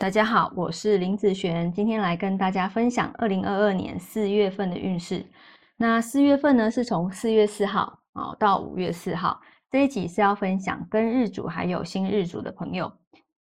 大家好，我是林子璇，今天来跟大家分享二零二二年四月份的运势。那四月份呢，是从四月四号啊到五月四号。这一集是要分享跟日主还有新日主的朋友。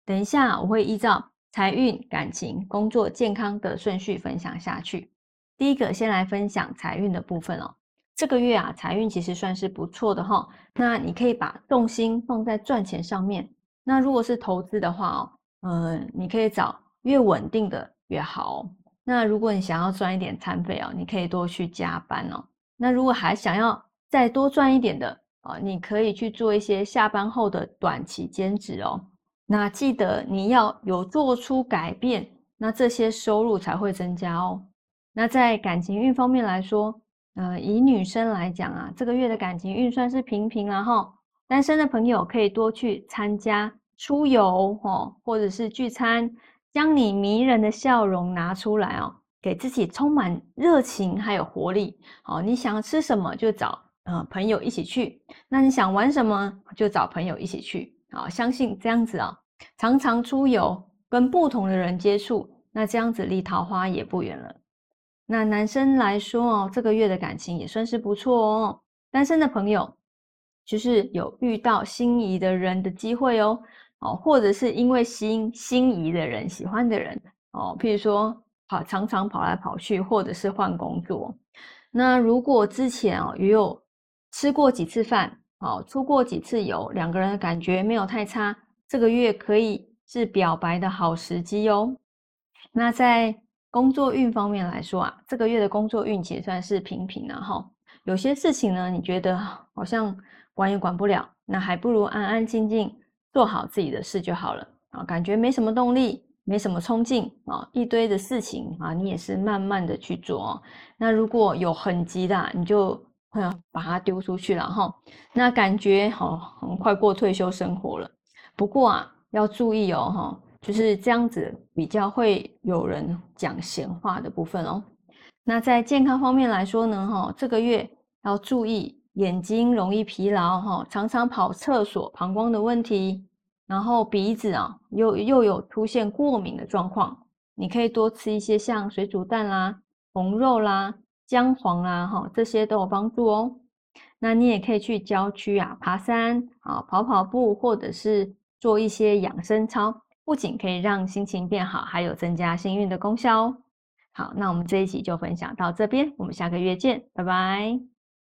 等一下我会依照财运、感情、工作、健康的顺序分享下去。第一个先来分享财运的部分哦。这个月啊，财运其实算是不错的哈。那你可以把重心放在赚钱上面。那如果是投资的话哦。嗯，你可以找越稳定的越好。那如果你想要赚一点餐费哦，你可以多去加班哦。那如果还想要再多赚一点的啊，你可以去做一些下班后的短期兼职哦。那记得你要有做出改变，那这些收入才会增加哦。那在感情运方面来说，呃，以女生来讲啊，这个月的感情运算是平平啊哈。单身的朋友可以多去参加。出游哦，或者是聚餐，将你迷人的笑容拿出来哦，给自己充满热情还有活力。好，你想吃什么就找呃朋友一起去，那你想玩什么就找朋友一起去。好，相信这样子啊，常常出游，跟不同的人接触，那这样子离桃花也不远了。那男生来说哦，这个月的感情也算是不错哦。单身的朋友就是有遇到心仪的人的机会哦。哦，或者是因为心心仪的人、喜欢的人哦，譬如说跑常常跑来跑去，或者是换工作。那如果之前哦也有吃过几次饭，哦出过几次游，两个人的感觉没有太差，这个月可以是表白的好时机哦。那在工作运方面来说啊，这个月的工作运气算是平平了哈。有些事情呢，你觉得好像管也管不了，那还不如安安静静。做好自己的事就好了啊，感觉没什么动力，没什么冲劲啊，一堆的事情啊，你也是慢慢的去做。那如果有很急的，你就把它丢出去了哈。那感觉好，很快过退休生活了。不过啊，要注意哦哈，就是这样子比较会有人讲闲话的部分哦。那在健康方面来说呢，哈，这个月要注意。眼睛容易疲劳，哈，常常跑厕所，膀胱的问题，然后鼻子啊，又又有出现过敏的状况，你可以多吃一些像水煮蛋啦、红肉啦、姜黄啦，哈，这些都有帮助哦。那你也可以去郊区啊，爬山啊，跑跑步，或者是做一些养生操，不仅可以让心情变好，还有增加幸运的功效哦。好，那我们这一集就分享到这边，我们下个月见，拜拜。